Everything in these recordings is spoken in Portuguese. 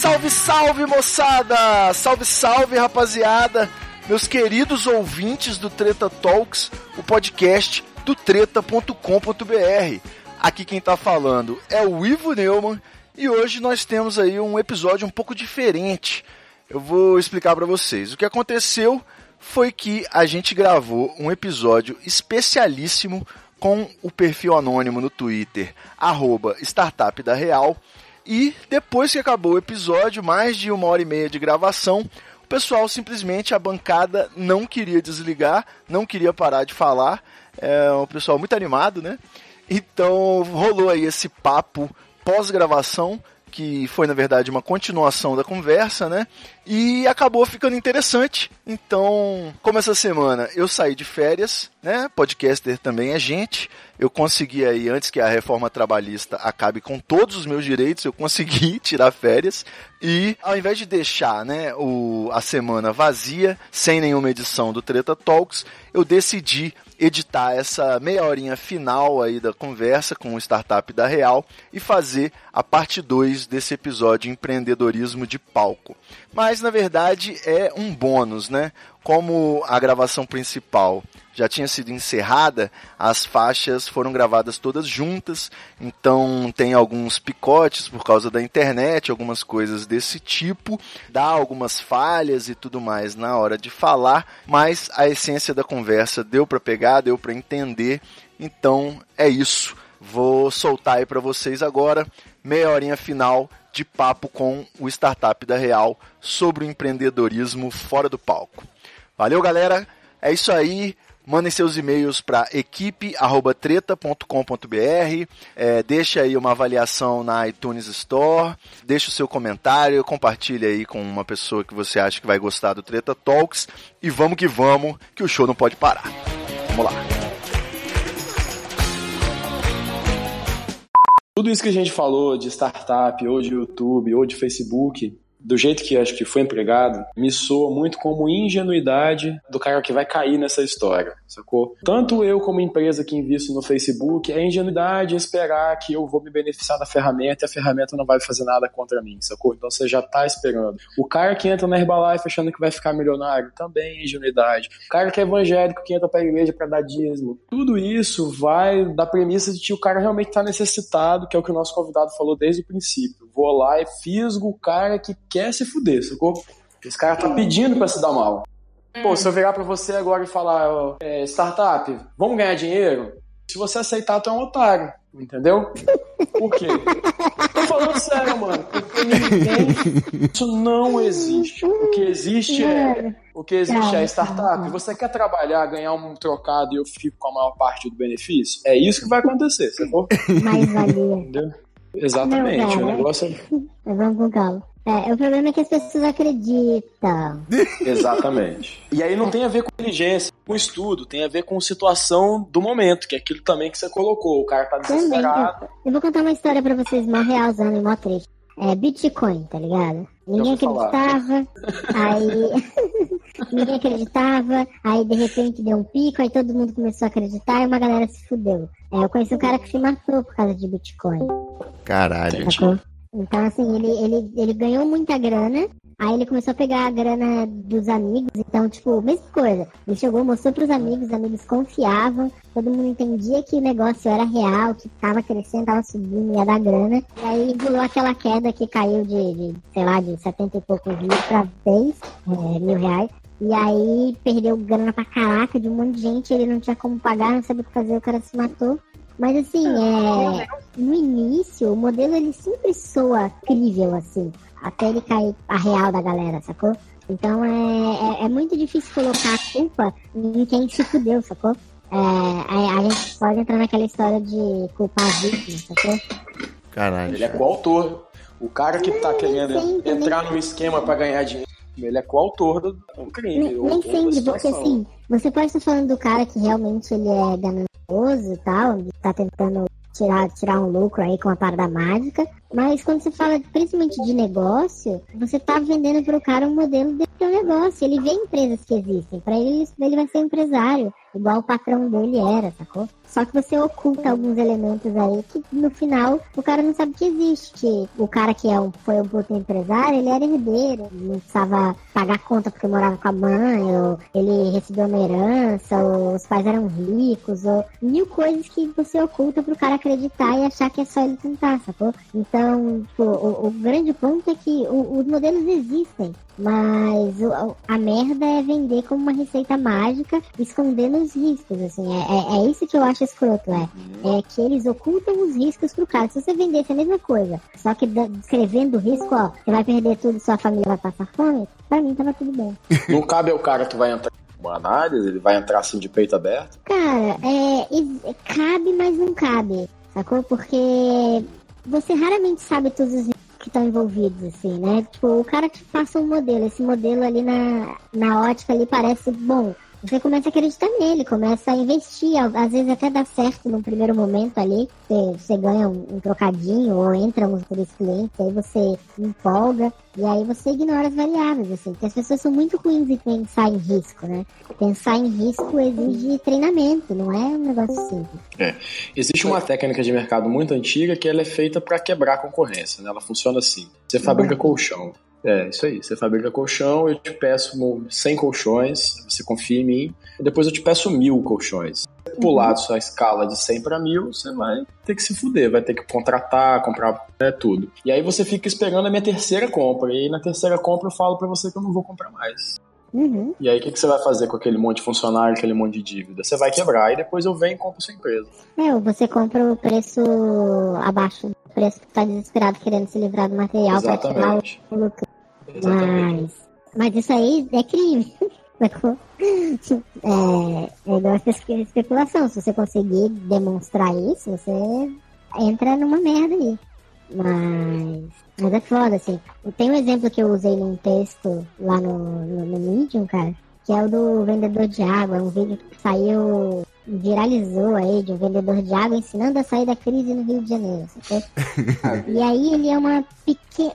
Salve, salve, moçada! Salve, salve, rapaziada! Meus queridos ouvintes do Treta Talks, o podcast do treta.com.br. Aqui quem tá falando é o Ivo Neumann e hoje nós temos aí um episódio um pouco diferente. Eu vou explicar para vocês. O que aconteceu foi que a gente gravou um episódio especialíssimo com o perfil anônimo no Twitter, arroba Startup da Real. E depois que acabou o episódio, mais de uma hora e meia de gravação, o pessoal simplesmente, a bancada não queria desligar, não queria parar de falar. É um pessoal muito animado, né? Então rolou aí esse papo pós-gravação, que foi na verdade uma continuação da conversa, né? E acabou ficando interessante. Então, como essa semana eu saí de férias, né? Podcaster também é gente. Eu consegui aí, antes que a reforma trabalhista acabe com todos os meus direitos, eu consegui tirar férias. E ao invés de deixar né, o, a semana vazia, sem nenhuma edição do Treta Talks, eu decidi editar essa meia horinha final aí da conversa com o startup da Real e fazer a parte 2 desse episódio empreendedorismo de palco. Mas na verdade é um bônus, né? Como a gravação principal já tinha sido encerrada, as faixas foram gravadas todas juntas, então tem alguns picotes por causa da internet, algumas coisas desse tipo, dá algumas falhas e tudo mais na hora de falar, mas a essência da conversa deu para pegar, deu para entender, então é isso. Vou soltar aí para vocês agora meia horinha final de papo com o startup da Real sobre o empreendedorismo fora do palco. Valeu, galera. É isso aí. Mandem seus e-mails para equipe@treta.com.br. É, deixa aí uma avaliação na iTunes Store. Deixa o seu comentário, compartilha aí com uma pessoa que você acha que vai gostar do Treta Talks. E vamos que vamos, que o show não pode parar. Vamos lá. Tudo isso que a gente falou de startup, ou de YouTube, ou de Facebook, do jeito que acho que foi empregado, me soa muito como ingenuidade do cara que vai cair nessa história, sacou? Tanto eu como empresa que invisto no Facebook, é ingenuidade esperar que eu vou me beneficiar da ferramenta e a ferramenta não vai fazer nada contra mim, sacou? Então você já tá esperando. O cara que entra na Herbalife achando que vai ficar milionário, também é ingenuidade. O cara que é evangélico, que entra pra igreja pra dar dízimo, tudo isso vai da premissa de que o cara realmente tá necessitado, que é o que o nosso convidado falou desde o princípio. Vou lá e fisgo o cara que quer se fuder, sacou? Esse cara tá pedindo pra se dar mal. Pô, se eu virar pra você agora e falar, é, startup, vamos ganhar dinheiro? Se você aceitar, tu é um otário, entendeu? Por quê? Tô falando sério, mano. Porque ninguém. Isso não existe. O que existe é. O que existe é startup. Você quer trabalhar, ganhar um trocado e eu fico com a maior parte do benefício? É isso que vai acontecer, sacou? mais valia. Entendeu? Exatamente. O não, negócio é. Vamos com calma. É, o problema é que as pessoas acreditam. Exatamente. E aí não tem a ver com inteligência, com estudo, tem a ver com situação do momento, que é aquilo também que você colocou. O cara tá Também. desesperado. Eu vou contar uma história pra vocês, mó realzando e mó triste. É Bitcoin, tá ligado? Ninguém acreditava, aí. Ninguém acreditava, aí de repente deu um pico, aí todo mundo começou a acreditar e uma galera se fudeu. É, eu conheci um cara que se matou por causa de Bitcoin. Caralho. Sacou? Então, assim, ele, ele, ele ganhou muita grana, Aí ele começou a pegar a grana dos amigos, então, tipo, mesma coisa. Ele chegou, mostrou pros amigos, os amigos confiavam, todo mundo entendia que o negócio era real, que tava crescendo, tava subindo, ia dar grana. E aí rolou aquela queda que caiu de, de, sei lá, de 70 e poucos mil pra 6 é, mil reais. E aí perdeu grana pra caraca de um monte de gente, ele não tinha como pagar, não sabia o que fazer, o cara se matou. Mas assim, é, no início, o modelo ele sempre soa crível, assim, até ele cair a real da galera, sacou? Então é, é, é muito difícil colocar a culpa em quem se fudeu, sacou? É, a, a gente pode entrar naquela história de culpar a vítima, sacou? Caralho. Ele é coautor. O cara que tá querendo entrar no esquema pra ganhar dinheiro, ele é coautor do do crime. Ou- nem sempre, porque assim, você pode estar falando do cara que realmente ele é ganancioso e tal, e tá tentando tirar, tirar um lucro aí com a parada mágica, mas quando você fala principalmente de negócio, você tá vendendo pro cara um modelo do teu negócio. Ele vê empresas que existem, pra ele ele vai ser empresário, igual o patrão dele era, sacou? Só que você oculta alguns elementos aí que no final o cara não sabe que existe. Que o cara que é um, foi um puto empresário, ele era herdeiro, não precisava pagar conta porque morava com a mãe, ou ele recebeu uma herança, ou os pais eram ricos, ou mil coisas que você oculta pro cara acreditar e achar que é só ele tentar, sacou? Então, tipo, o, o grande ponto é que o- os modelos existem, mas o- a merda é vender como uma receita mágica, escondendo os riscos, assim. É, é- é isso que eu acho escroto, é. É que eles ocultam os riscos pro cara. Se você vendesse a mesma coisa, só que descrevendo o risco, ó, você vai perder tudo, sua família vai passar fome, pra mim tava tudo bem. Não cabe ao cara que vai entrar com uma análise, ele vai entrar assim de peito aberto. Cara, é, cabe, mas não cabe, sacou? Porque você raramente sabe todos os que estão envolvidos, assim, né? Tipo, o cara te passa um modelo, esse modelo ali na, na ótica ali parece bom. Você começa a acreditar nele, começa a investir, às vezes até dá certo num primeiro momento ali, você, você ganha um, um trocadinho ou entra uns três clientes, aí você empolga e aí você ignora as variáveis, assim, porque as pessoas são muito ruins em pensar em risco, né? Pensar em risco exige treinamento, não é um negócio simples. Existe uma técnica de mercado muito antiga que ela é feita para quebrar a concorrência. Né? Ela funciona assim: você fabrica colchão. É, isso aí. Você fabrica colchão, eu te peço 100 colchões, você confia em mim, e depois eu te peço mil colchões. Se Pular sua escala de 100 para mil, você vai ter que se fuder, vai ter que contratar, comprar né, tudo. E aí você fica esperando a minha terceira compra, e aí na terceira compra eu falo para você que eu não vou comprar mais. Uhum. E aí o que, que você vai fazer com aquele monte de funcionário, aquele monte de dívida? Você vai quebrar e depois eu venho e compro sua empresa. É, ou você compra o preço abaixo do preço que tá desesperado querendo se livrar do material pra tirar Exatamente. o lucro. Exatamente. Mas, mas isso aí é crime. é, é igual a espe- especulação. Se você conseguir demonstrar isso, você entra numa merda aí. Mas, mas é foda, assim. Tem um exemplo que eu usei num texto lá no, no, no Medium, cara, que é o do vendedor de água. É um vídeo que saiu, viralizou aí, de um vendedor de água ensinando a sair da crise no Rio de Janeiro? E aí ele é uma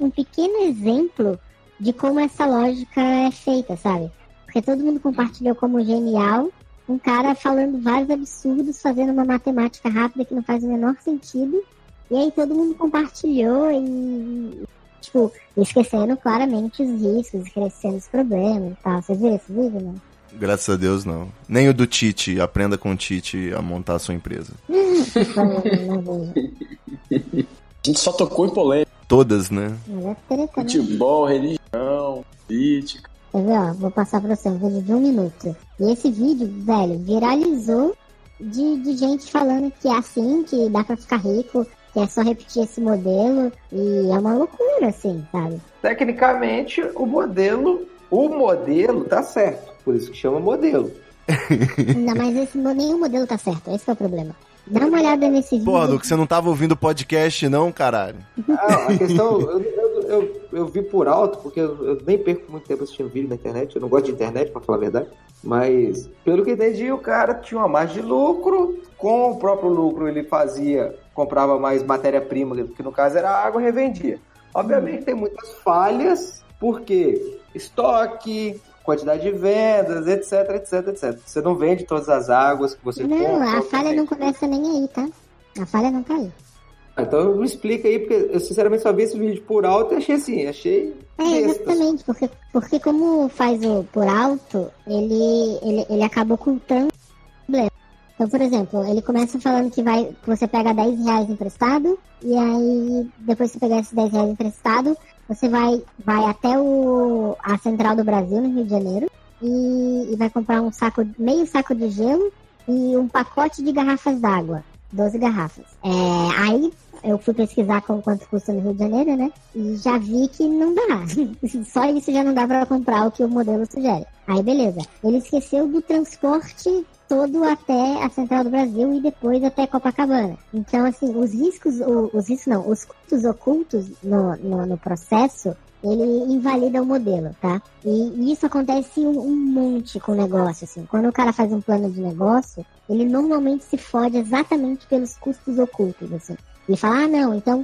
um pequeno exemplo de como essa lógica é feita, sabe? Porque todo mundo compartilhou como genial um cara falando vários absurdos, fazendo uma matemática rápida que não faz o menor sentido. E aí todo mundo compartilhou e, tipo, esquecendo claramente os riscos, esquecendo os problemas e tal. Vocês viram esse vídeo, não? Graças a Deus, não. Nem o do Tite. Aprenda com o Tite a montar a sua empresa. A gente só tocou em polêmica. Todas, né? É né? Futebol, religião, política. Quer ver, ó? Vou passar pra você um vídeo de um minuto. E esse vídeo, velho, viralizou de, de gente falando que é assim, que dá pra ficar rico, é só repetir esse modelo. E é uma loucura, assim, sabe? Tecnicamente, o modelo, o modelo tá certo. Por isso que chama modelo. Não, mas esse, nenhum modelo tá certo, esse que é o problema. Dá uma olhada nesse vídeo. Porra, Luke, você não tava ouvindo o podcast, não, caralho? Ah, a questão, eu, eu, eu, eu vi por alto, porque eu, eu nem perco muito tempo assistindo vídeo na internet. Eu não gosto de internet, pra falar a verdade. Mas, pelo que entendi, o cara tinha uma margem de lucro. Com o próprio lucro, ele fazia, comprava mais matéria-prima, que no caso era água, revendia. Obviamente tem muitas falhas, porque estoque, quantidade de vendas, etc, etc, etc. Você não vende todas as águas que você Não, compra. a falha não começa nem aí, tá? A falha não tá aí. Ah, Então me explica aí, porque eu sinceramente só vi esse vídeo por alto e achei assim, achei. É, besta. exatamente, porque, porque como faz o por alto, ele, ele, ele acaba ocultando. Então, por exemplo, ele começa falando que vai você pega 10 reais emprestado, e aí depois que pegar esses 10 reais emprestado, você vai, vai até o, a Central do Brasil, no Rio de Janeiro, e, e vai comprar um saco, meio saco de gelo e um pacote de garrafas d'água. 12 garrafas. É, aí eu fui pesquisar com quanto custa no Rio de Janeiro, né? E já vi que não dá. Só isso já não dá pra comprar o que o modelo sugere. Aí beleza. Ele esqueceu do transporte todo até a Central do Brasil e depois até Copacabana. Então, assim, os riscos, o- os riscos não, os custos ocultos no, no, no processo, ele invalida o modelo, tá? E, e isso acontece um, um monte com o negócio, assim. Quando o cara faz um plano de negócio, ele normalmente se fode exatamente pelos custos ocultos, assim. Ele fala, ah, não, então,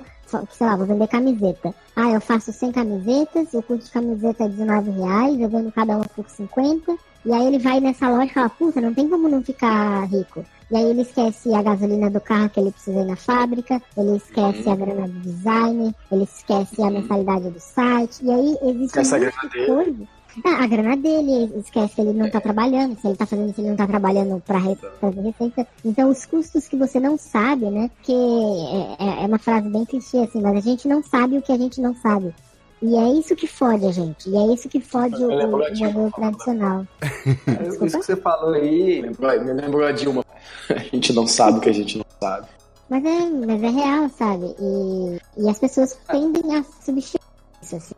sei lá, vou vender camiseta. Ah, eu faço 100 camisetas, o custo de camiseta é 19 reais, eu vendo cada uma por 50. E aí ele vai nessa loja e fala, puta, não tem como não ficar rico. E aí ele esquece a gasolina do carro que ele precisa ir na fábrica, ele esquece a grana do design, ele esquece a mensalidade do site. E aí existe Esquece a um monte grana de dele. coisa. Ah, a grana dele, esquece que ele não tá trabalhando, se ele tá fazendo isso, ele não tá trabalhando pra re- fazer receita. Então, os custos que você não sabe, né? Que é, é- é uma frase bem clichê, assim, mas a gente não sabe o que a gente não sabe. E é isso que fode a gente. E é isso que fode o, o, lembrou o a Dilma modelo tradicional. Isso que você falou aí, Lembrou, me lembrou a Dilma. A gente não sabe o que a gente não sabe. Mas é, mas é real, sabe? E, e as pessoas tendem a substituir isso, assim.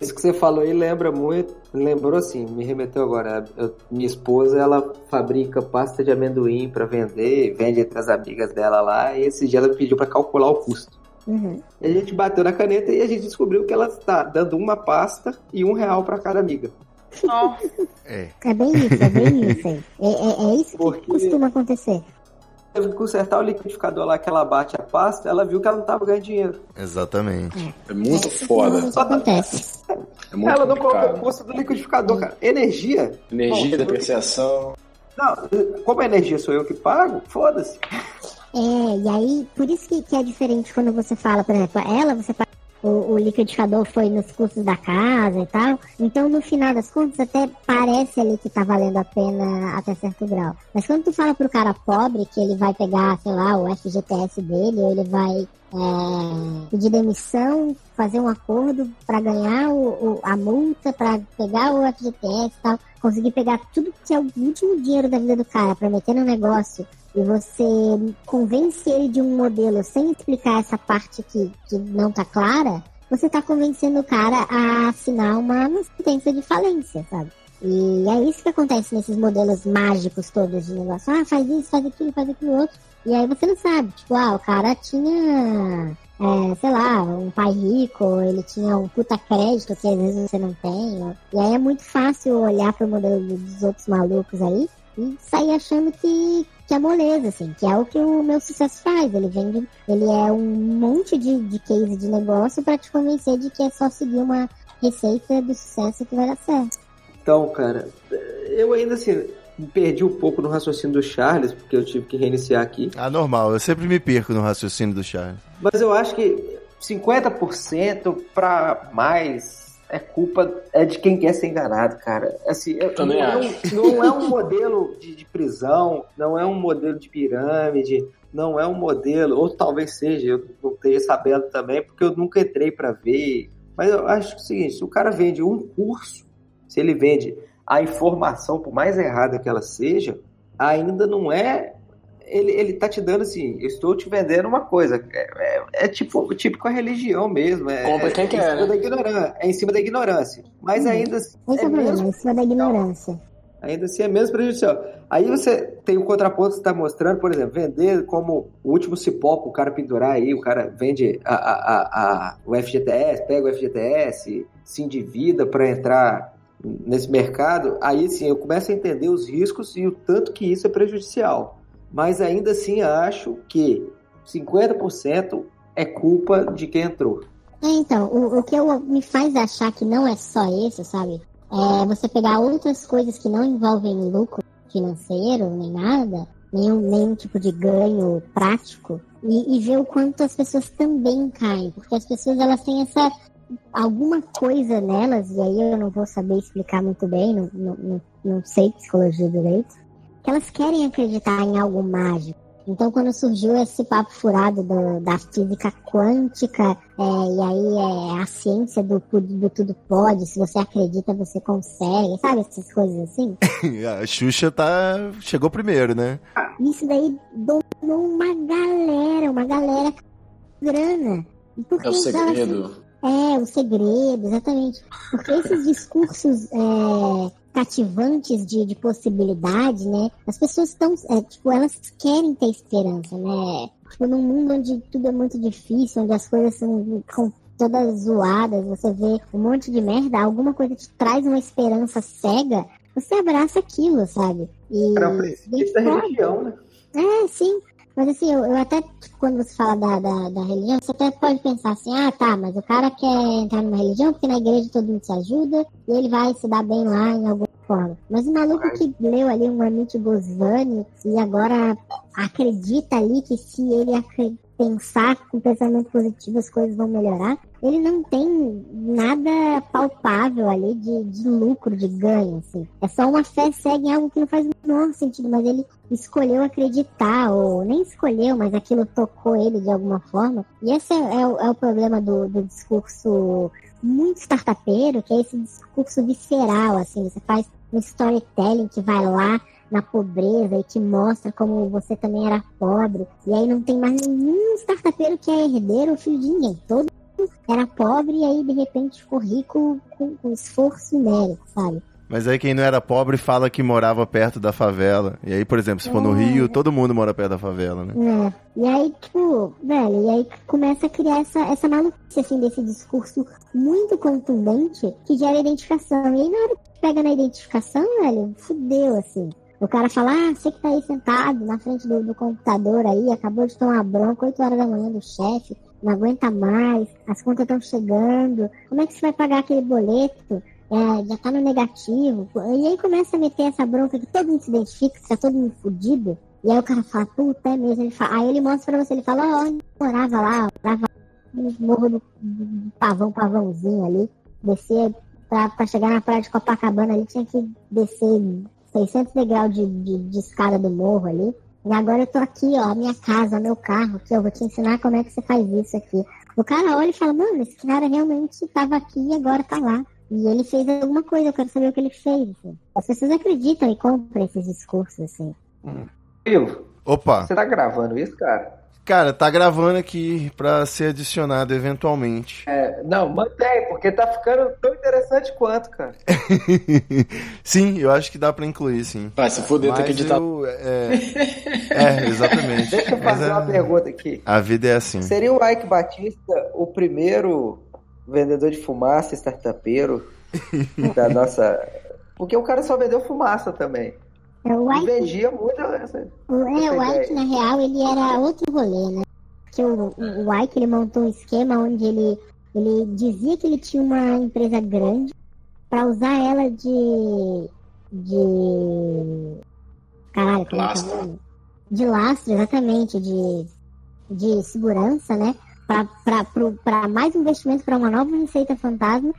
Isso que você falou aí lembra muito, lembrou assim, me remeteu agora. eu- minha esposa, ela fabrica pasta de amendoim pra vender, vende entre as amigas dela lá, e esse dia ela me pediu pra calcular o custo. Uhum. E a gente bateu na caneta e a gente descobriu que ela está dando uma pasta e um real pra cada amiga. É. É bem isso, é bem isso aí. É, é, é isso que Porque- costuma acontecer. Teve que consertar o liquidificador lá que ela bate a pasta, ela viu que ela não tava ganhando dinheiro. Exatamente. É muito Isso foda. normalmente acontece. É muito ela não colocou o complicado. custo do liquidificador, cara. Energia. Energia, Bom, depreciação. Não, como a energia sou eu que pago, foda-se. É, e aí, por isso que, que é diferente quando você fala, por exemplo, ela, você fala, o, o liquidificador foi nos custos da casa e tal. Então, no final das contas, até parece ali que tá valendo a pena até certo grau. Mas quando tu fala pro cara pobre que ele vai pegar, sei lá, o FGTS dele, ou ele vai é, pedir demissão, fazer um acordo para ganhar o, o- a multa, para pegar o FGTS e tal, conseguir pegar tudo que é o último dinheiro da vida do cara para meter no negócio e você convence ele de um modelo sem explicar essa parte que, que não tá clara, você tá convencendo o cara a assinar uma, sentença de falência, sabe? E é isso que acontece nesses modelos mágicos todos de negócio. Ah, faz isso, faz aquilo, faz aquilo outro. E aí você não sabe, tipo, ah, o cara tinha, é, sei lá, um pai rico, ele tinha um puta crédito que às vezes você não tem. E aí é muito fácil olhar pro modelo dos outros malucos aí e sair achando que, que é moleza, assim, que é o que o meu sucesso faz. Ele vende, ele é um monte de, de case de negócio pra te convencer de que é só seguir uma receita do sucesso que vai dar certo. Então, cara, eu ainda assim me perdi um pouco no raciocínio do Charles, porque eu tive que reiniciar aqui. Ah, normal. Eu sempre me perco no raciocínio do Charles. Mas eu acho que 50% pra mais é culpa é de quem quer ser enganado, cara. Assim, eu- Também não, é acho. um, não é um modelo de, de prisão, não é um modelo de pirâmide, não é um modelo, ou talvez seja, eu não esteja sabendo também, porque eu nunca entrei pra ver. Mas eu acho que é o seguinte, se o cara vende um curso, se ele vende a informação, por mais errada que ela seja, ainda não é ele, ele tá te dando assim, eu estou te vendendo uma coisa. É, é- é tipo, tipo com a religião mesmo. É, Compra quem é, quer, em cima né? da ignorância, é em cima da ignorância. Mas ainda, assim, Esse é, é o mesmo, em cima da ignorância. ainda assim é menos prejudicial. Aí você tem o contraponto que você está mostrando, por exemplo, vender como o último cipó pro cara pendurar aí, o cara vende a, a, a, a- o FGTS, pega o FGTS, se endivida para entrar nesse mercado, aí sim eu começo a entender os riscos e o tanto que isso é prejudicial. Mas ainda assim acho que 50% é culpa de quem entrou. É, então, o, o que eu, me faz achar que não é só isso, sabe? É você pegar outras coisas que não envolvem lucro financeiro, nem nada, nenhum, nenhum tipo de ganho prático, e, e ver o quanto as pessoas também caem, porque as pessoas elas têm essa alguma coisa nelas, e aí eu não vou saber explicar muito bem, não, não, não, não sei psicologia direito, elas querem acreditar em algo mágico. Então, quando surgiu esse papo furado do- da física quântica, é, e aí é a ciência do, do tudo pode, se você acredita, você consegue, sabe? Essas coisas assim. A Xuxa tá... chegou primeiro, né? Isso daí dominou uma galera, uma galera com grana. E por É o que segredo. É, o segredo, exatamente. Porque esses discursos é, cativantes de, de possibilidade, né? As pessoas estão, tipo, elas querem ter esperança, né? Tipo, num mundo onde tudo é muito difícil, onde as coisas são todas zoadas, você vê um monte de merda, alguma coisa te traz uma esperança cega, você abraça aquilo, sabe? E, Era o princípio da religião, né? é, sim. Mas assim, eu, eu até, tipo, quando você fala da, da, da religião, você até pode pensar assim, ah, tá, mas o cara quer entrar numa religião porque na igreja todo mundo se ajuda e ele vai se dar bem lá em alguma forma. Mas o maluco que leu ali um Amit Goswami e agora acredita ali que se ele pensar com pensamento positivo as coisas vão melhorar, ele não tem nada palpável ali de, de lucro, de ganho, assim. É só uma fé cega em algo que não faz o menor sentido, mas ele escolheu acreditar, ou nem escolheu, mas aquilo tocou ele de alguma forma. E esse é, é o, é o problema do, do discurso muito startupeiro, que é esse discurso visceral, assim, você faz um storytelling que vai lá na pobreza e te mostra como você também era pobre. E aí não tem mais nenhum startupeiro que é herdeiro ou filho de ninguém. Todo mundo era pobre e aí de repente ficou rico com, com esforço e mérito, sabe? Mas aí quem não era pobre fala que morava perto da favela. E aí, por exemplo, se for no É. Rio, todo mundo mora perto da favela, né? É. E aí, tipo, velho, e aí começa a criar essa, essa maluquice, assim, desse discurso muito contundente que gera identificação. E aí, na hora que pega na identificação, velho, fudeu, assim. O cara fala, ah, você que tá aí sentado na frente do, do computador aí, acabou de tomar bronca 8 horas da manhã do chefe, não aguenta mais, as contas estão chegando, como é que você vai pagar aquele boleto? É, já tá no negativo. E aí começa a meter essa bronca que todo mundo se identifica, que tá todo mundo fudido. E aí o cara fala, puta, é mesmo. Ele fala, aí ele mostra pra você, ele fala, ó, morava lá, morava no morro do, do pavão, pavãozinho ali. Descer pra, pra chegar na praia de Copacabana ali, tinha que descer 600 degraus de, de, de escada do morro ali. E agora eu tô aqui, ó, a minha casa, meu carro, aqui, eu vou te ensinar como é que você faz isso aqui. O cara olha e fala, mano, esse cara realmente tava aqui e agora tá lá. E ele fez alguma coisa, eu quero saber o que ele fez. Assim. As pessoas acreditam e compram esses discursos, assim. Ivo, Opa! você tá gravando isso, cara? Cara, tá gravando aqui pra ser adicionado eventualmente. É, não, mantém, porque tá ficando tão interessante quanto, cara. sim, eu acho que dá pra incluir, sim. Vai se fuder, tem Mas que editar. eu, é, é, exatamente. Deixa eu Mas fazer é- uma pergunta aqui. A vida é assim. Seria o Ike Batista o primeiro vendedor de fumaça startupeiro da nossa. Porque o cara só vendeu fumaça também. É, o E Ike, vendia muito essa. o, é, o ideia. na real, ele era outro rolê, né? Porque o, o, Ike, ele montou um esquema onde ele, ele dizia que ele tinha uma empresa grande pra usar ela de... de... Caralho, como é que é Lastro. De lastro, exatamente, de, de segurança, né? Pra, pra, pro- pra mais investimento para uma nova receita fantasma.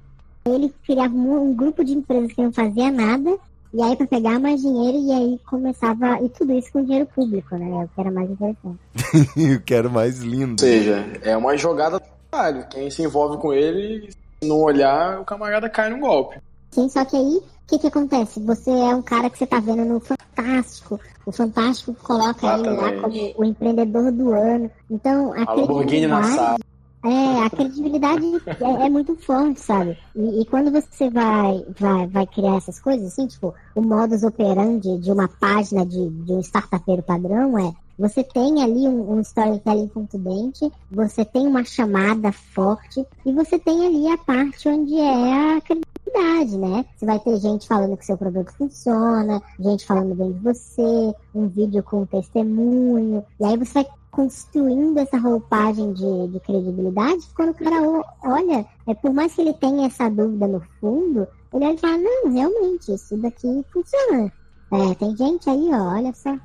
Ele criava um, um grupo de empresas que não fazia nada e aí pra pegar mais dinheiro e aí começava. E tudo isso com dinheiro público, né? É o que era mais interessante. eu quero mais lindo. Ou seja, é uma jogada do caralho. Quem se envolve com ele, se não olhar, o camarada cai no golpe. Sim, só que aí, o que que acontece? Você é um cara que você tá vendo no Fantástico. O Fantástico coloca ele lá Exatamente. como o empreendedor do ano. Então, a A Lamborghini na sala. É, a credibilidade é, é muito forte, sabe? E, e quando você vai, vai, vai criar essas coisas, assim, tipo, o modus operandi de uma página de, de um startupeiro padrão é você tem ali um, um storytelling contundente, você tem uma chamada forte e você tem ali a parte onde é a credibilidade, né? Você vai ter gente falando que seu produto funciona, gente falando bem de você, um vídeo com testemunho, e aí você vai construindo essa roupagem de, de credibilidade, quando o cara olha, é, por mais que ele tenha essa dúvida no fundo, ele olha e fala, não, realmente, isso daqui funciona. É, tem gente aí, ó, olha só.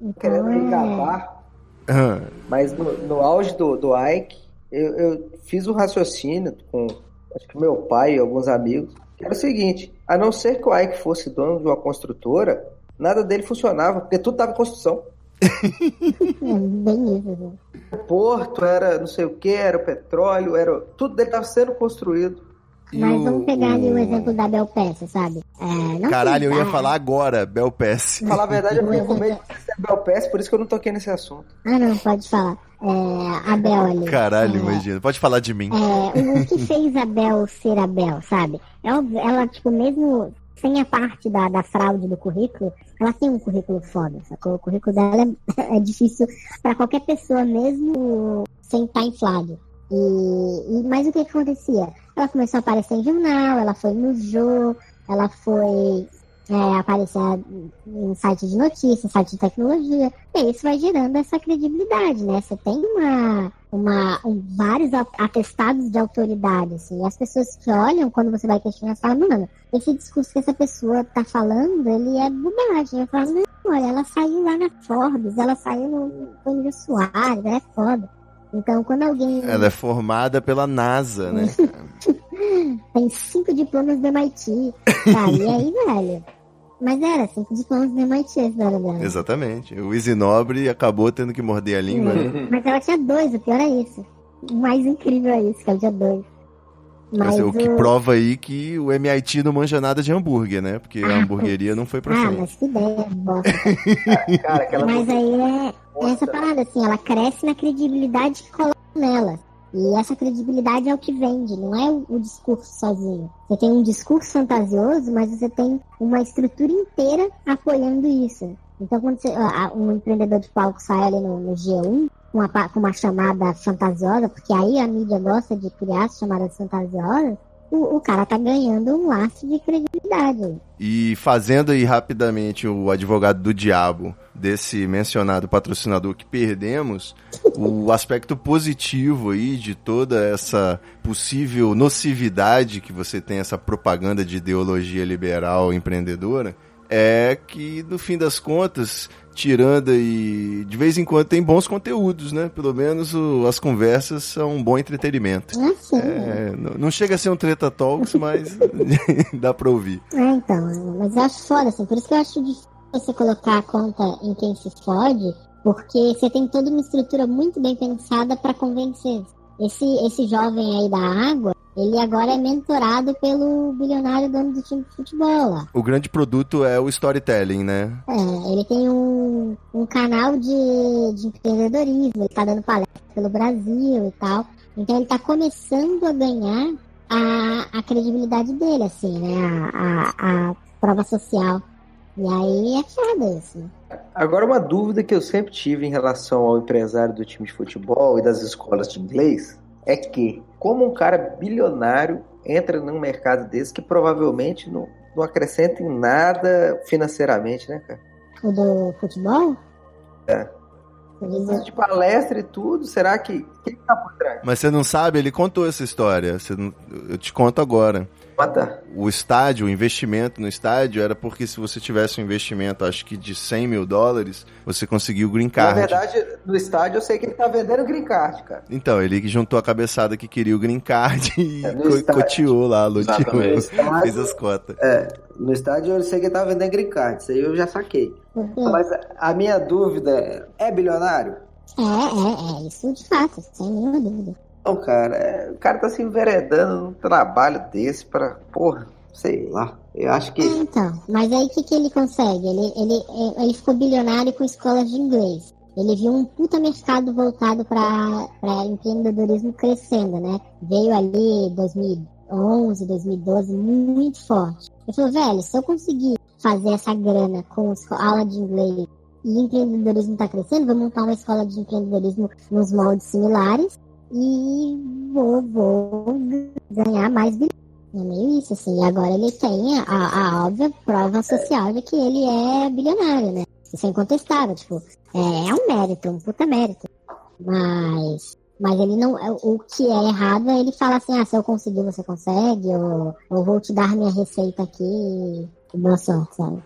Então, Querendo me é, gabar. Ah, Mas no, no auge do, do Ike, eu, eu fiz um raciocínio com acho que meu pai e alguns amigos, que era o seguinte, a não ser que o Ike fosse dono de uma construtora, nada dele funcionava, porque tudo estava em construção. É bem isso, assim. O porto era não sei o que, era o petróleo, era tudo dele estava sendo construído. Mas o- vamos pegar ali o exemplo da Bel Pesce, sabe? É, não Caralho, eu ia ah, falar agora, Bel Pass. Pra falar a verdade, eu fiquei com medo de ser Belpass, por isso que eu não toquei nesse assunto. Ah, não, pode falar. É, a Bel ali. Caralho, é, imagina. Pode falar de mim. É, o, o que fez a Bel ser a Bel, sabe? Ela, ela, tipo, mesmo sem a parte da, da fraude do currículo, ela tem um currículo foda, sacou? O currículo dela é, é difícil pra qualquer pessoa, mesmo sem estar inflado. E, e, mas o que, que acontecia? Ela começou a aparecer em jornal, ela foi no Jô, ela foi é, aparecer em site de notícias, site de tecnologia. E isso vai gerando essa credibilidade, né? Você tem uma, uma, um- vários atestados de autoridade, assim, e as pessoas que olham quando você vai questionar falam, mano, esse discurso que essa pessoa tá falando, ele é bobagem. Eu falo, não, olha, ela saiu lá na Forbes, ela saiu no Antônio Soares, ela é foda. Então, quando alguém Ela é formada pela NASA, né? tem cinco diplomas do MIT? E aí, velho? Mas era cinco diplomas do MIT, esse era dela. Exatamente. O Easy Nobre acabou tendo que morder a língua, né? Mas ela tinha dois, o pior é isso. O mais incrível é isso, que ela tinha dois. Mas Mas o que prova aí que o MIT não manja nada de hambúrguer, né? Porque a hamburgueria não foi pra Ah, frente. mas que ideia, bosta. Cara, aquela Mas aí é, é essa parada, assim, ela cresce na credibilidade que coloca nela. E essa credibilidade é o que vende, não é o, discurso sozinho. Você tem um discurso fantasioso, mas você tem uma estrutura inteira apoiando isso. Então, quando você, um empreendedor de palco sai ali no, no G1 com uma, com uma chamada fantasiosa, porque aí a mídia gosta de criar as chamadas fantasiosas, o, o cara tá ganhando um laço de credibilidade. E fazendo aí rapidamente o advogado do diabo desse mencionado patrocinador que perdemos, o aspecto positivo aí de toda essa possível nocividade que você tem essa propaganda de ideologia liberal empreendedora é que no fim das contas, tirando aí, de vez em quando tem bons conteúdos, né? Pelo menos o- as conversas são um bom entretenimento. É assim, É, não não chega a ser um treta talks, mas dá pra ouvir. É, então, mas eu acho foda, assim, por isso que eu acho difícil você colocar a conta em quem se fode, porque você tem toda uma estrutura muito bem pensada pra convencer. Esse, esse jovem aí da água, ele agora é mentorado pelo bilionário dono do time de futebol lá. O grande produto é o storytelling, né? É, ele tem um, um canal de, de empreendedorismo, ele tá dando palestra pelo Brasil e tal. Então ele tá começando a ganhar a, a credibilidade dele, assim, né? A, a, a prova social. E aí é foda isso. Agora, uma dúvida que eu sempre tive em relação ao empresário do time de futebol e das escolas de inglês é que, como um cara bilionário entra num mercado desse que provavelmente não, não acrescenta em nada financeiramente, né, cara? O do futebol? É. Ele- De palestra e tudo, será que. Quem tá por trás? Mas você não sabe, ele contou essa história. Você não- eu te conto agora. O estádio, o investimento no estádio era porque se você tivesse um investimento, acho que de 100 mil dólares, você conseguiu o green Na card. verdade, no estádio eu sei que ele tá vendendo green card, cara. Então, ele que juntou a cabeçada que queria o green card e É, co- estádio. coteou lá, loteou, Exatamente. fez as cotas. É, no estádio eu sei que ele tá vendendo green card, isso aí eu já saquei. porque- Mas a- a minha dúvida é: é bilionário? É, é, é, isso de fato, sem nenhuma dúvida. Não, cara, é, o cara tá se enveredando num trabalho desse pra. Porra, sei lá. Eu acho É, que. então, mas aí o que, que ele consegue? Ele, ele, ele ficou bilionário com escolas de inglês. Ele viu um puta mercado voltado para empreendedorismo crescendo, né? Veio ali 2011, 2012, muito forte. Ele falou, velho, se eu conseguir fazer essa grana com aula de inglês e empreendedorismo tá crescendo, vou montar uma escola de empreendedorismo nos moldes similares e vou, vou ganhar mais bilhões. É meio isso, assim. Agora ele tem a, a óbvia prova social de que ele é bilionário, né? Isso é incontestável, tipo, é, é um mérito, um puta mérito. Mas, mas ele não, o que é errado é ele falar assim, ah, se eu conseguir, você consegue, ou, ou vou te dar minha receita aqui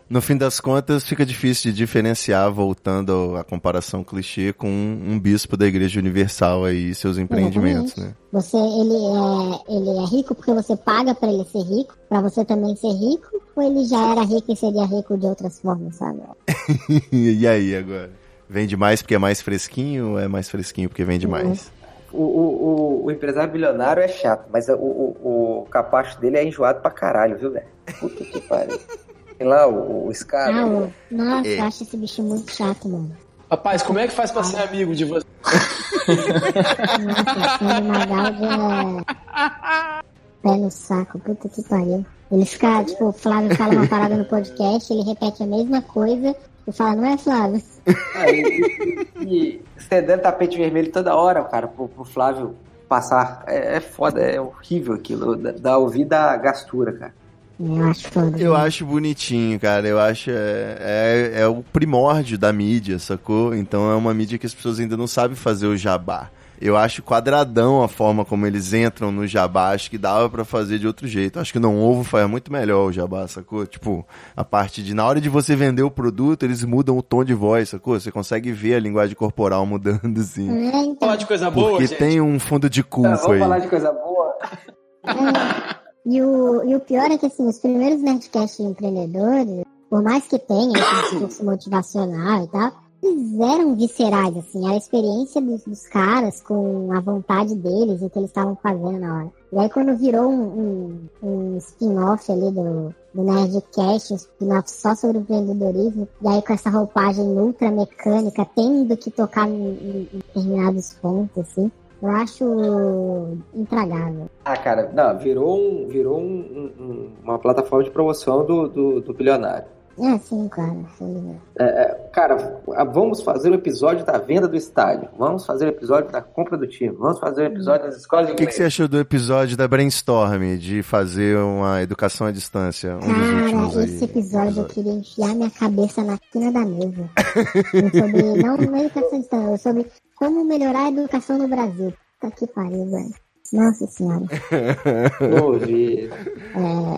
No fim das contas, fica difícil de diferenciar, voltando à comparação clichê, com um, um bispo da Igreja Universal e seus empreendimentos, Exatamente. né? Você, ele é, ele é rico porque você paga pra ele ser rico, pra você também ser rico, ou ele já era rico e seria rico de outras formas, sabe? e aí agora? Vende mais porque é mais fresquinho ou é mais fresquinho porque vende mais? O, o, o, o empresário bilionário é chato, mas o, o, o capacho dele é enjoado pra caralho, viu, velho? Puta que pariu. Tem lá o, o Scar. Ah, o- nossa, É. eu acho esse bicho muito chato, mano. Rapaz, como é que faz pra ser amigo de você? Nossa, Sandro Magaldi é. Pé no saco, puta que pariu. Ele fica, tipo, o Flávio fala uma parada no podcast, ele repete a mesma coisa e fala, não é Flávio? Ah, e, e, e tapete vermelho toda hora, cara, pro, pro Flávio passar. É, é foda, é horrível aquilo. Dá, dá ouvida à gastura, cara. Eu acho. Eu acho bonitinho, cara. Eu acho é, é, é o primórdio da mídia, sacou? Então é uma mídia que as pessoas ainda não sabem fazer o jabá. Eu acho quadradão a forma como eles entram no jabá. Acho que dava pra fazer de outro jeito. Acho que não ovo faz muito melhor o jabá, sacou? Tipo, a parte de na hora de você vender o produto, eles mudam o tom de voz, sacou? Você consegue ver a linguagem corporal mudando, assim. É, então, Falar de coisa boa, Porque gente. tem um fundo de culpa vamos aí. falar de coisa boa. E o, e o pior é que, assim, os primeiros Nerdcast empreendedores, por mais que tenha esse discurso motivacional e tal, eles eram viscerais, assim, a experiência dos, dos caras com a vontade deles e o que eles estavam fazendo na hora. E aí quando virou um, um, um spin-off ali do, do Nerdcast, um spin-off só sobre empreendedorismo, e aí com essa roupagem ultra mecânica, tendo que tocar em, em- em determinados pontos, assim, eu acho intragável. Ah, cara, não, virou, um, virou um- um- uma plataforma de promoção do, do, do bilionário. É, sim, claro. sim. Cara, vamos fazer o episódio da venda do estádio. Vamos fazer o episódio da compra do time. Vamos fazer o episódio das escolas de O que, que você achou do episódio da Brainstorm, de fazer uma educação à distância? Um dos últimos Cara, aí. esse episódio eu queria enfiar minha cabeça na quina da mesa. sobre, não, não é educação distante, sobre como melhorar a educação no Brasil. Puta que pariu, velho. Nossa senhora. Vi.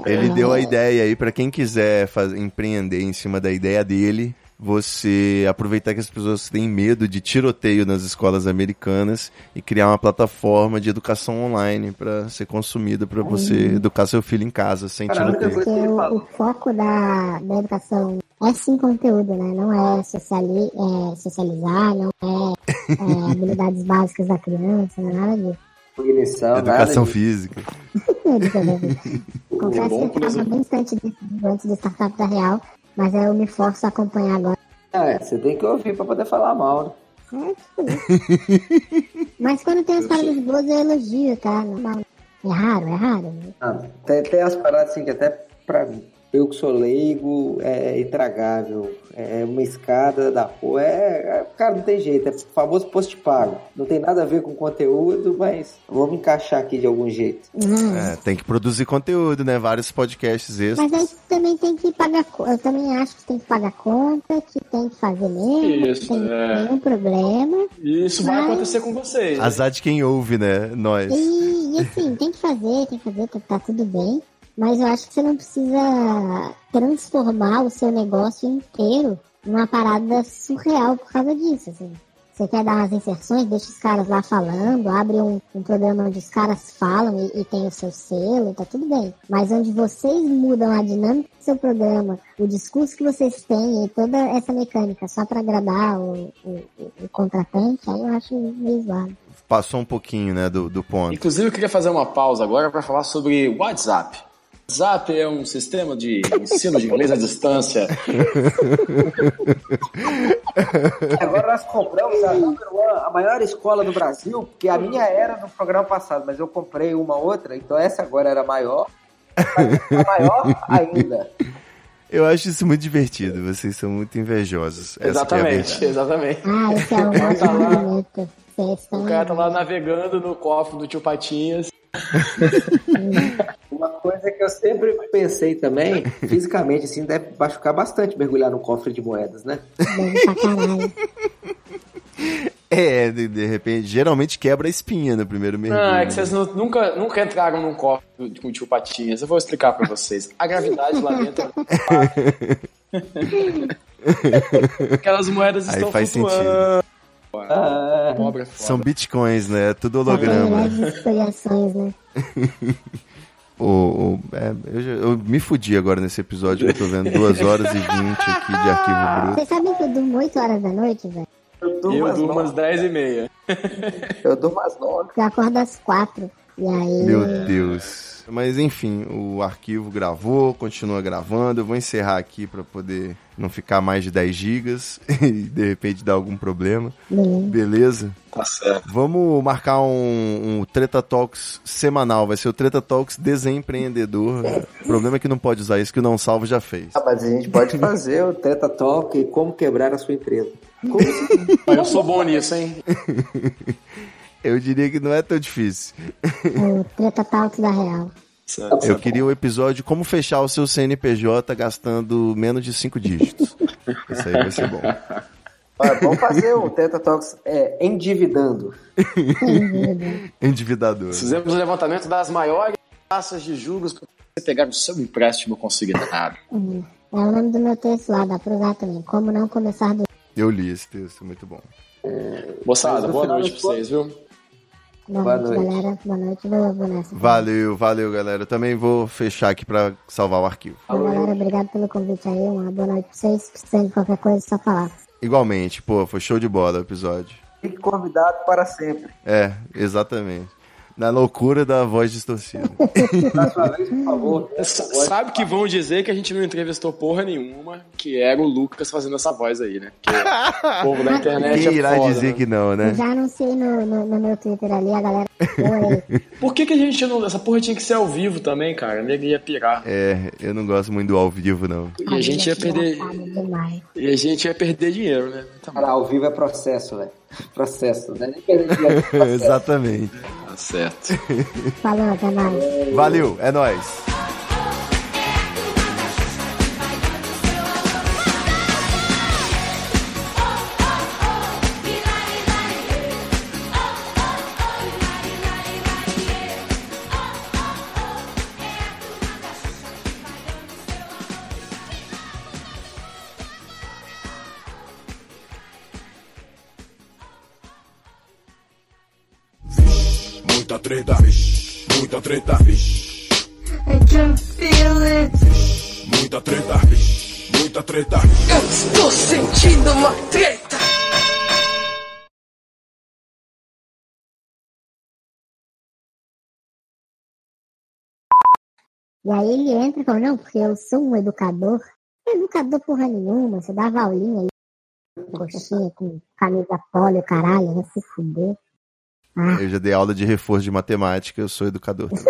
Ele deu a ideia aí pra quem quiser faz- empreender em cima da ideia dele. Você aproveitar que as pessoas têm medo de tiroteio nas escolas americanas e criar uma plataforma de educação online pra ser consumida pra você educar seu filho em casa sem Cara, a única tiroteio. Porque o, o foco da, da educação é sim conteúdo, né? Não é, sociali é socializar, não é, é habilidades básicas da criança, não é nada disso. Cognição, Educação nada física. Confesso bom, que eu estava bem distante disso antes do Startup da Real, mas eu me forço a acompanhar agora. Ah, é, você tem que ouvir pra poder falar mal, né? É, isso. Mas quando tem as paradas boas, eu elogio, tá? Normal. É raro, é raro. Ah, tem, tem as paradas assim que até pra mim. Eu que sou leigo, é intragável. É uma escada da rua. É, é- cara, não tem jeito. É o famoso post pago. Não tem nada a ver com conteúdo, mas vamos encaixar aqui de algum jeito. Ah, É, tem que produzir conteúdo, né? Vários podcasts extras. Mas aí também tem que pagar conta. Eu também acho que tem que pagar conta, que tem que fazer mesmo, Isso, tem é. nenhum problema. E isso vai Mas- acontecer com vocês. né? Azar de quem ouve, né? Nós. E, e assim, tem que fazer, tem que fazer, tá, tá tudo bem. Mas eu acho que você não precisa transformar o seu negócio inteiro numa parada surreal por causa disso. Assim. Você quer dar umas inserções, deixa os caras lá falando, abre um, um programa onde os caras falam e, e tem o seu selo, tá tudo bem. Mas onde vocês mudam a dinâmica do seu programa, o discurso que vocês têm e toda essa mecânica só pra agradar o, o, o- o contratante, aí eu acho meio zoado. Passou um pouquinho, né, do, do ponto. Inclusive, eu queria fazer uma pausa agora para falar sobre WhatsApp. WhatsApp é um sistema de ensino de inglês à distância. Agora nós compramos a Number One, a maior escola do Brasil, porque a minha era no programa passado, mas eu comprei uma outra, então essa agora era maior. A maior ainda. Eu acho isso muito divertido. Vocês são muito invejosos. É Exatamente, verdade. exatamente. Ah, esse é um tá lá. O cara tá lá navegando no cofre do tio Patinhas. Uma coisa que eu sempre pensei também, fisicamente, assim, deve machucar bastante mergulhar num cofre de moedas, né? É, de, de repente, geralmente quebra a espinha no primeiro mergulho. Não, é que né? vocês nu- nunca, nunca entraram num copo com tio Patinhas. Eu vou explicar pra vocês. A gravidade lá dentro é Aquelas moedas Aí estão faz flutuando. Ah, Pobre é foda. São bitcoins, né? É tudo holograma. né? O, o- é, eu, já- eu me fudi agora nesse episódio, eu tô vendo 2 horas e 20 aqui de arquivo bruto. Vocês sabem que eu durmo 8 horas da noite, velho? eu durmo Eu durmo às nove. 10 e meia. Eu durmo às nove. Eu acordo às 4. E aí. Meu Deus. Mas enfim, o arquivo gravou, continua gravando. Eu vou encerrar aqui pra poder não ficar mais de 10 gigas e de repente dar algum problema. Beleza. Beleza? Tá certo. Vamos marcar um, um Treta Talks semanal. Vai ser o Treta Talks Desempreendedor. O problema é que não pode usar isso que o Não Salvo já fez. Ah, mas a gente pode fazer o Treta Talk e como quebrar a sua empresa. Como Mas eu sou bom nisso, hein? Eu diria que não é tão difícil. O Treta Talks da Real. Eu queria o episódio Como Fechar o seu CNPJ gastando menos de 5 dígitos. Isso aí vai ser bom. Olha, vamos fazer o Treta Talks é, endividando. Endividador. Fizemos o levantamento das maiores taxas de juros para você pegar o seu empréstimo consignado. Uhum. É o nome do meu texto lá, dá pra usar também. Como não começar do. Eu li esse texto, muito bom. Moçada, boa noite das pra vocês, viu? Boa, Boa noite, noite. galera. Boa noite, vou, vou nessa. Valeu, valeu, galera. Eu também vou fechar aqui pra salvar o arquivo. Então, galera, obrigado pelo convite aí. Uma boa noite pra vocês. Precisando de qualquer coisa, é só falar. Igualmente, pô, foi show de bola o episódio. Fique convidado para sempre. É, exatamente. Na loucura da voz distorcida. Vez, por favor. Sabe que vão dizer que a gente não entrevistou porra nenhuma, que era o Lucas fazendo essa voz aí, né? Porque o povo da internet Quem é irá foda, dizer né? que não, né? Já anunciei no, no, no meu Twitter ali, a galera. Por que, que a gente não. Essa porra tinha que ser ao vivo também, cara. A nega ia pirar. É, eu não gosto muito do ao vivo, não. E a gente ia perder. E a gente ia perder dinheiro, né? Tá. Cara, ao vivo é processo, velho. Processo, né? É. Exatamente. Tá certo. Falou, até mais. Valeu, é nóis. Treta, vixe. I can feel it. Muita treta, vixe. Muita treta. Eu estou sentindo uma treta. E aí ele entra e fala, não, porque eu sou um educador. Educador porra nenhuma, você dava aulinha aí, coxinha com camisa polo, caralho, vai se fuder. Eu já dei aula de reforço de matemática, eu sou educador.